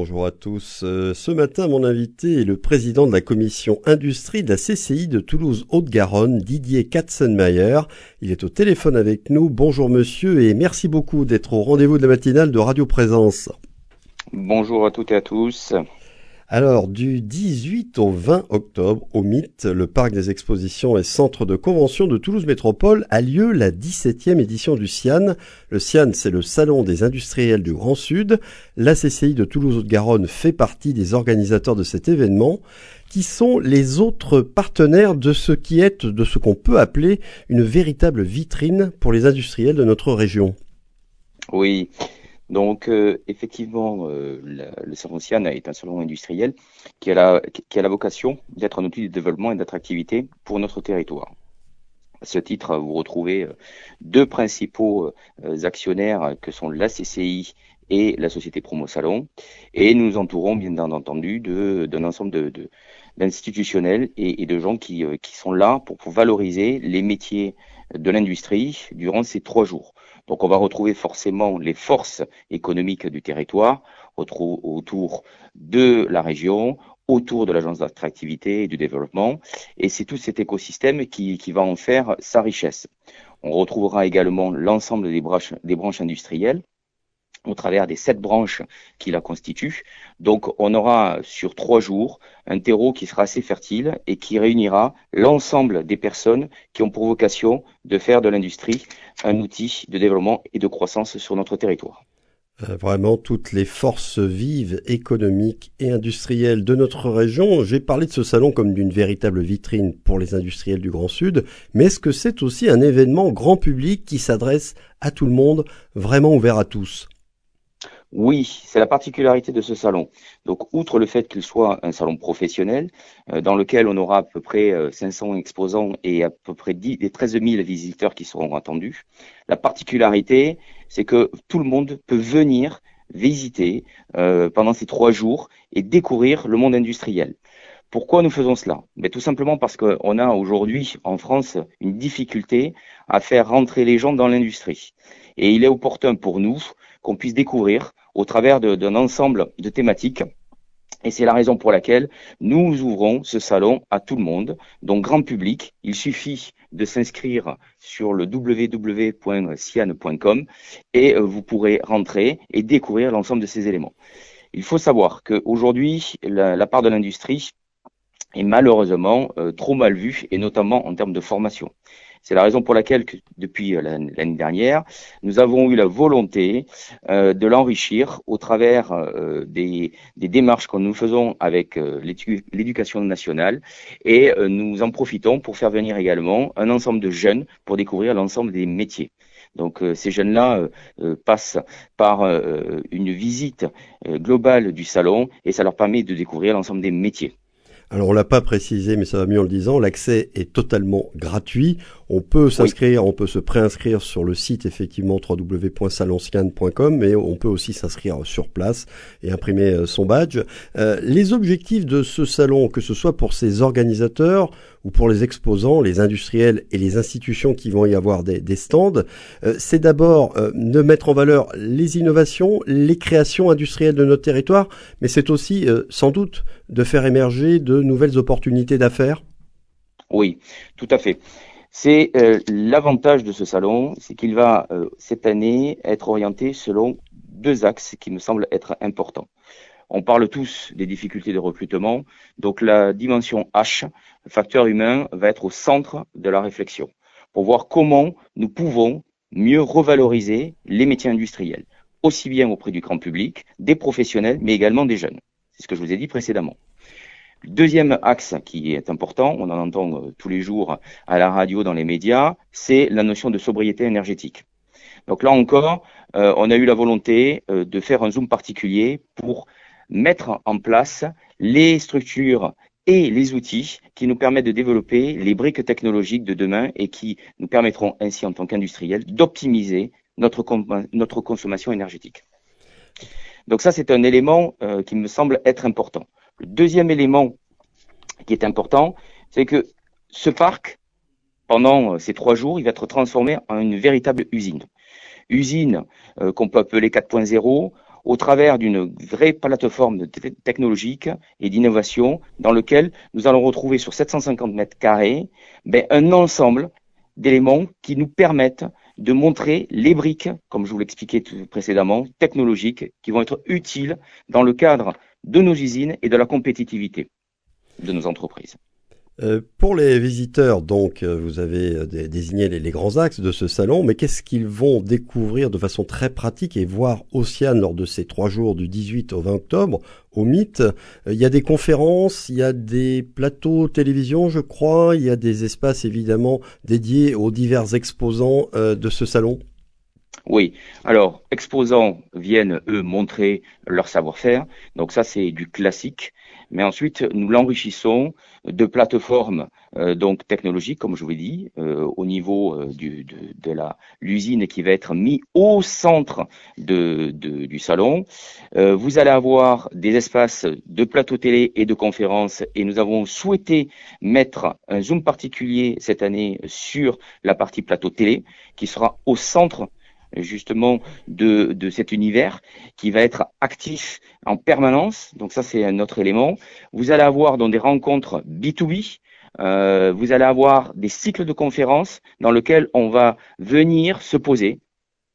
Bonjour à tous. Euh, ce matin, mon invité est le président de la commission industrie de la CCI de Toulouse-Haute-Garonne, Didier Katzenmayer. Il est au téléphone avec nous. Bonjour monsieur et merci beaucoup d'être au rendez-vous de la matinale de Radio Présence. Bonjour à toutes et à tous. Alors, du 18 au 20 octobre, au MIT, le parc des expositions et centre de convention de Toulouse Métropole, a lieu la 17e édition du CIAN. Le CIAN, c'est le Salon des industriels du Grand Sud. La CCI de Toulouse-Haute-Garonne fait partie des organisateurs de cet événement qui sont les autres partenaires de ce qui est, de ce qu'on peut appeler une véritable vitrine pour les industriels de notre région. Oui, donc euh, effectivement, euh, le salon Sian est un salon industriel qui a la, vocation d'être un outil de développement et d'attractivité pour notre territoire. À ce titre, vous retrouvez euh, deux principaux actionnaires que sont la CCI et la société Promo Salon, et nous entourons bien entendu d'un ensemble d'institutionnels et, de gens qui, sont là pour valoriser les métiers de l'industrie durant ces trois jours. Donc on va retrouver forcément les forces économiques du territoire autour de la région, autour de l'agence d'attractivité et du développement. Et c'est tout cet écosystème qui, va en faire sa richesse. On retrouvera également l'ensemble des branches, industrielles au travers des sept branches qui la constituent. Donc on aura sur trois jours un terreau qui sera assez fertile et qui réunira l'ensemble des personnes qui ont pour vocation de faire de l'industrie un outil de développement et de croissance sur notre territoire. Euh, vraiment toutes les forces vives, économiques et industrielles de notre région. J'ai parlé de ce salon comme d'une véritable vitrine pour les industriels du Grand Sud, mais est-ce que c'est aussi un événement grand public qui s'adresse à tout le monde, vraiment ouvert à tous? Oui, c'est la particularité de ce salon. Donc, outre le fait qu'il soit un salon professionnel, euh, dans lequel on aura à peu près 500 euh, exposants et à peu près 10, des 13 000 visiteurs qui seront attendus, la particularité, c'est que tout le monde peut venir visiter euh, pendant ces trois jours et découvrir le monde industriel. Pourquoi nous faisons cela? Mais Tout simplement parce qu'on a aujourd'hui en France une difficulté à faire rentrer les gens dans l'industrie. Et il est opportun pour nous qu'on puisse découvrir au travers d'un ensemble de thématiques. Et c'est la raison pour laquelle nous ouvrons ce salon à tout le monde, donc grand public. Il suffit de s'inscrire sur le www.cian.com et euh, vous pourrez rentrer et découvrir l'ensemble de ces éléments. Il faut savoir qu'aujourd'hui, la, la part de l'industrie est malheureusement euh, trop mal vue, et notamment en termes de formation. C'est la raison pour laquelle, depuis euh, l'année dernière, nous avons eu la volonté euh, de l'enrichir au travers euh, des, démarches que nous faisons avec l'éducation nationale et nous en profitons pour faire venir également un ensemble de jeunes pour découvrir l'ensemble des métiers. Donc ces jeunes-là passent par une visite globale du salon et ça leur permet de découvrir l'ensemble des métiers. Alors on l'a pas précisé, mais ça va mieux en le disant, l'accès est totalement gratuit. On peut s'inscrire, on peut se préinscrire sur le site effectivement www.salonscan.com, mais on peut aussi s'inscrire sur place et imprimer euh, son badge. Euh, les objectifs de ce salon, que ce soit pour ses organisateurs ou pour les exposants, les industriels et les institutions qui vont y avoir des, stands, euh, c'est d'abord de mettre en valeur les innovations, les créations industrielles de notre territoire, mais c'est aussi sans doute de faire émerger de nouvelles opportunités d'affaires. Oui, tout à fait. C'est euh, l'avantage de ce salon, c'est qu'il va euh, cette année être orienté selon deux axes qui me semblent être importants. On parle tous des difficultés de recrutement, donc la dimension H, facteur humain, va être au centre de la réflexion pour voir comment nous pouvons mieux revaloriser les métiers industriels, aussi bien auprès du grand public, des professionnels, mais également des jeunes. C'est ce que je vous ai dit précédemment. Deuxième axe qui est important, on en entend euh, tous les jours à la radio, dans les médias, c'est la notion de sobriété énergétique. Donc là encore, euh, on a eu la volonté euh, de faire un zoom particulier pour mettre en place les structures et les outils qui nous permettent de développer les briques technologiques de demain et qui nous permettront ainsi en tant qu'industriels d'optimiser notre, notre consommation énergétique. Donc ça, c'est un élément qui me semble être important. Le deuxième élément qui est important, c'est que ce parc, pendant euh, ces trois jours, il va être transformé en une véritable usine. Usine euh, qu'on peut appeler 4.0. au travers d'une vraie plateforme technologique et d'innovation dans lequel nous allons retrouver sur 750 mètres carrés ben, un ensemble d'éléments qui nous permettent de montrer les briques, comme je vous l'expliquais précédemment, technologiques, qui vont être utiles dans le cadre de nos usines et de la compétitivité de nos entreprises. Euh, pour les visiteurs, donc, euh, vous avez euh, désigné les, grands axes de ce salon, mais qu'est-ce qu'ils vont découvrir de façon très pratique et voir Océane lors de ces trois jours du 18 au 20 octobre au Mythe Il y a des conférences, il y a des plateaux télévision, je crois, il y a des espaces évidemment dédiés aux divers exposants de ce salon. Oui, alors exposants viennent eux montrer leur savoir-faire, donc ça c'est du classique. Mais ensuite nous l'enrichissons de plateformes euh, donc technologiques, comme je vous ai dit, euh, au niveau euh, de, la l'usine qui va être mis au centre du salon. vous allez avoir des espaces de plateau télé et de conférences, et nous avons souhaité mettre un zoom particulier cette année sur la partie plateau télé, qui sera au centre justement de, de cet univers qui va être actif en permanence. Donc ça, c'est un autre élément. Vous allez avoir dans des rencontres B2B, euh, vous allez avoir des cycles de conférences dans lesquels on va venir se poser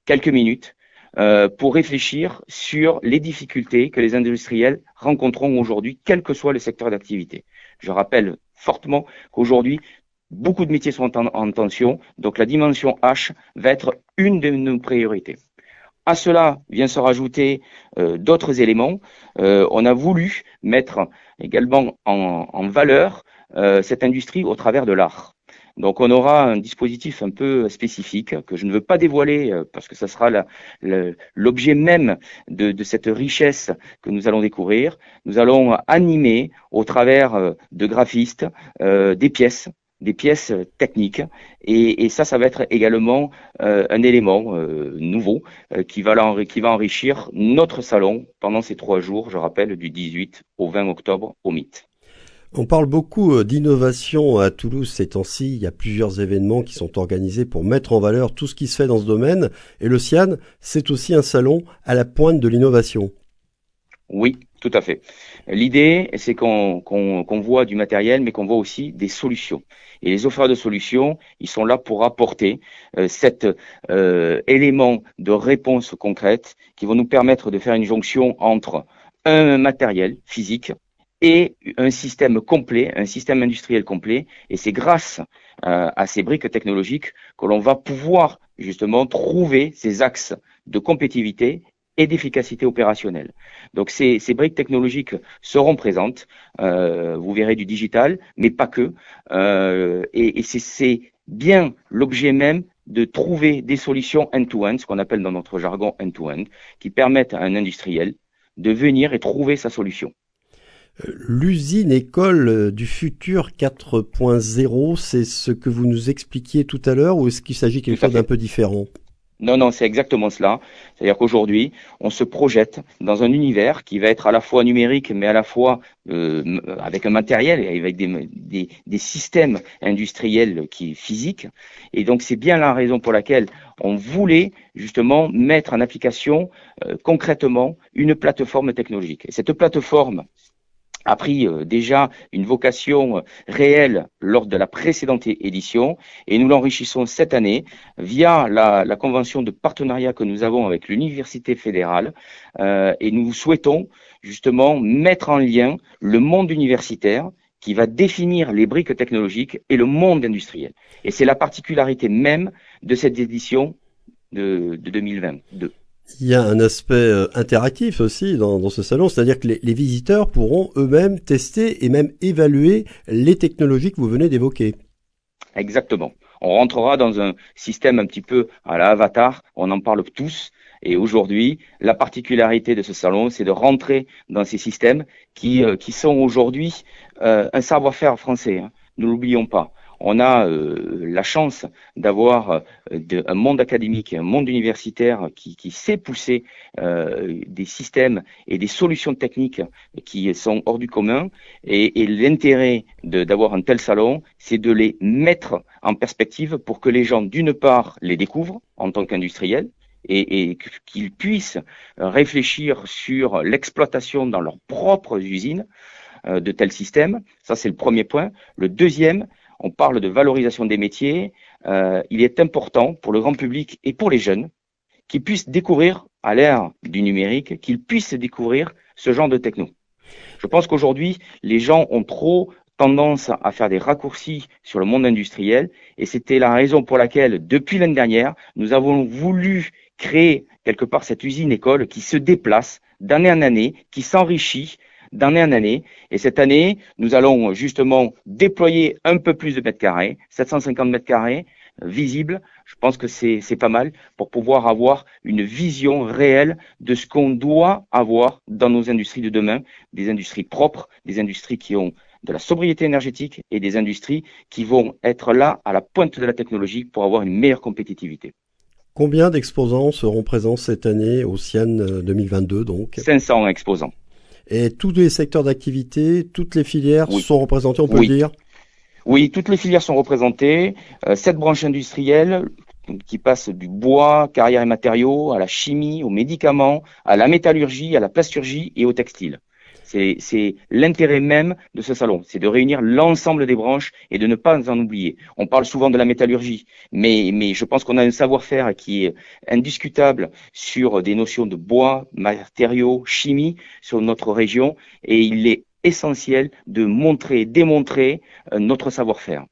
quelques minutes euh, pour réfléchir sur les difficultés que les industriels rencontreront aujourd'hui, quel que soit le secteur d'activité. Je rappelle fortement qu'aujourd'hui, Beaucoup de métiers sont en, tension, donc la dimension H va être une de nos priorités. À cela vient se rajouter euh, d'autres éléments. Euh, on a voulu mettre également en, valeur euh, cette industrie au travers de l'art. Donc on aura un dispositif un peu spécifique que je ne veux pas dévoiler parce que ça sera l'objet même de, de, cette richesse que nous allons découvrir. Nous allons animer au travers de graphistes des pièces des pièces euh, techniques. Et, ça, ça va être également euh, un élément euh, nouveau qui, va qui va enrichir notre salon pendant ces trois jours, je rappelle, du 18 au 20 octobre au MIT. On parle beaucoup d'innovation à Toulouse ces temps-ci. Il y a plusieurs événements qui sont organisés pour mettre en valeur tout ce qui se fait dans ce domaine. Et le CIAN, c'est aussi un salon à la pointe de l'innovation. Oui, tout à fait. L'idée, c'est qu'on voit du matériel, mais qu'on voit aussi des solutions. Et les offres de solutions, ils sont là pour apporter euh, cet euh, élément de réponse concrète qui vont nous permettre de faire une jonction entre un matériel physique et un système complet, un système industriel complet. Et c'est grâce euh, à ces briques technologiques que l'on va pouvoir justement trouver ces axes de compétitivité et d'efficacité opérationnelle. Donc ces, ces, briques technologiques seront présentes. Euh, vous verrez du digital, mais pas que. Euh, et, et c'est bien l'objet même de trouver des solutions end-to-end, ce qu'on appelle dans notre jargon end-to-end, qui permettent à un industriel de venir et trouver sa solution. Euh, l'usine école du futur 4.0, c'est ce que vous nous expliquiez tout à l'heure ou est-ce qu'il s'agit quelque chose d'un peu différent? Non, non, c'est exactement cela. C'est-à-dire qu'aujourd'hui, on se projette dans un univers qui va être à la fois numérique, mais à la fois euh, avec un matériel et avec des, des, systèmes industriels qui physiques. Et donc, c'est bien la raison pour laquelle on voulait justement mettre en application euh, concrètement une plateforme technologique. Et cette plateforme, a pris euh, déjà une vocation euh, réelle lors de la précédente édition et nous l'enrichissons cette année via la, convention de partenariat que nous avons avec l'université fédérale euh, et nous souhaitons justement mettre en lien le monde universitaire qui va définir les briques technologiques et le monde industriel. Et c'est la particularité même de cette édition de, de 2022. Il y a un aspect euh, interactif aussi dans, ce salon, c'est-à-dire que les, visiteurs pourront eux-mêmes tester et même évaluer les technologies que vous venez d'évoquer. Exactement. On rentrera dans un système un petit peu à la Avatar, on en parle tous. Et aujourd'hui, la particularité de ce salon, c'est de rentrer dans ces systèmes qui, euh, sont aujourd'hui euh, un savoir-faire français. Hein. Ne l'oublions pas on a euh, la chance d'avoir euh, un monde académique, un monde universitaire qui, sait pousser euh, des systèmes et des solutions techniques qui sont hors du commun. Et, l'intérêt d'avoir un tel salon, c'est de les mettre en perspective pour que les gens, d'une part, les découvrent en tant qu'industriels, et, qu'ils puissent réfléchir sur l'exploitation dans leurs propres usines de tels systèmes. Ça, c'est le premier point. Le deuxième, on parle de valorisation des métiers. Euh, il est important pour le grand public et pour les jeunes qu'ils puissent découvrir, à l'ère du numérique, qu'ils puissent découvrir ce genre de techno. Je pense qu'aujourd'hui, les gens ont trop tendance à faire des raccourcis sur le monde industriel et c'était la raison pour laquelle, depuis l'année dernière, nous avons voulu créer quelque part cette usine école qui se déplace d'année en année, qui s'enrichit d'année en année. Et cette année, nous allons justement déployer un peu plus de mètres carrés, 750 mètres carrés, visibles. Je pense que c'est pas mal pour pouvoir avoir une vision réelle de ce qu'on doit avoir dans nos industries de demain, des industries propres, des industries qui ont de la sobriété énergétique et des industries qui vont être là à la pointe de la technologie pour avoir une meilleure compétitivité. Combien d'exposants seront présents cette année au CIAN 2022 donc? 500 exposants. Et tous les secteurs d'activité, toutes les filières sont représentées, on peut le dire Oui, toutes les filières sont représentées. Euh, sept branches industrielles qui passent du bois, carrière et matériaux, à la chimie, aux médicaments, à la métallurgie, à la plasturgie et au textile. C'est l'intérêt même de ce salon, c'est de réunir l'ensemble des branches et de ne pas en oublier. On parle souvent de la métallurgie, mais, mais je pense qu'on a un savoir-faire qui est indiscutable sur des notions de bois, matériaux, chimie sur notre région, et il est essentiel de montrer, démontrer euh, notre savoir-faire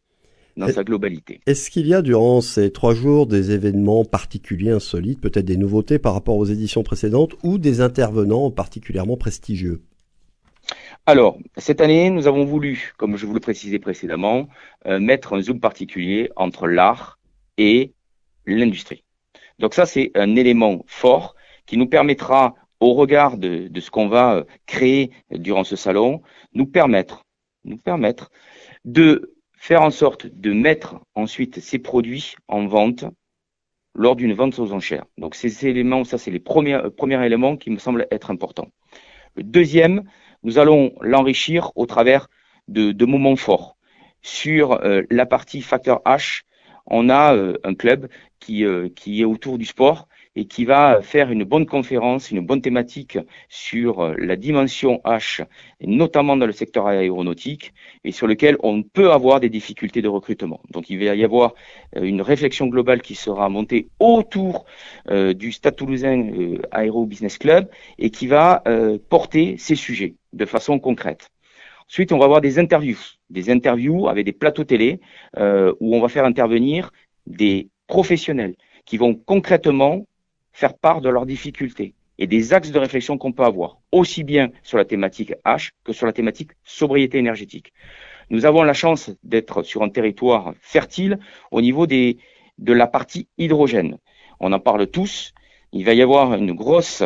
dans sa globalité. Est-ce qu'il y a durant ces trois jours des événements particuliers, insolites, peut-être des nouveautés par rapport aux éditions précédentes ou des intervenants particulièrement prestigieux? Alors, cette année, nous avons voulu, comme je vous le précisais précédemment, euh, mettre un zoom particulier entre l'art et l'industrie. Donc ça, c'est un élément fort qui nous permettra, au regard de, ce qu'on va euh, créer durant ce salon, nous permettre, nous permettre de faire en sorte de mettre ensuite ces produits en vente lors d'une vente aux enchères. Donc ces éléments, ça c'est les premiers, euh, premiers éléments qui me semblent être importants. Le deuxième, nous allons l'enrichir au travers de, moments forts. Sur euh, la partie facteur H, on a euh, un club euh, qui est autour du sport et qui va faire une bonne conférence, une bonne thématique sur la dimension H, notamment dans le secteur aéronautique, et sur lequel on peut avoir des difficultés de recrutement. Donc il va y avoir une réflexion globale qui sera montée autour du Stade toulousain Aéro Business Club et qui va porter ces sujets de façon concrète. Ensuite, on va avoir des interviews, des interviews avec des plateaux télé euh, où on va faire intervenir des professionnels qui vont concrètement faire part de leurs difficultés et des axes de réflexion qu'on peut avoir, aussi bien sur la thématique H que sur la thématique sobriété énergétique. Nous avons la chance d'être sur un territoire fertile au niveau des, de la partie hydrogène. On en parle tous. Il va y avoir une grosse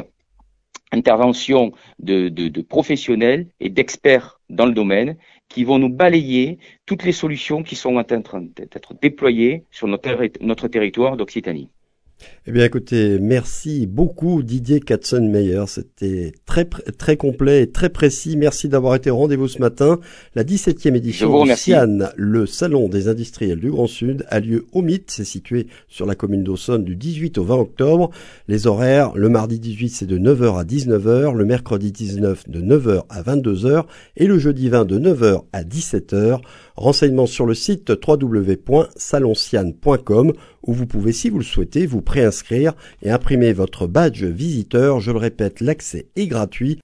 intervention de, de, professionnels et d'experts dans le domaine qui vont nous balayer toutes les solutions qui sont en train d'être déployées sur notre, notre territoire d'Occitanie. Eh bien, écoutez, merci beaucoup Didier Katzenmeyer. C'était très très complet et très précis. Merci d'avoir été au rendez-vous ce matin. La 17e édition du CIAN, le Salon des industriels du Grand Sud, a lieu au Mythe. C'est situé sur la commune d'Aussonne du 18 au 20 octobre. Les horaires, le mardi 18, c'est de 9h à 19h, le mercredi 19 de 9h à 22h et le jeudi 20 de 9h à 17h. Renseignements sur le site www.salonciane.com où vous pouvez, si vous le souhaitez, vous préinscrire et imprimer votre badge visiteur. Je le répète, l'accès est gratuit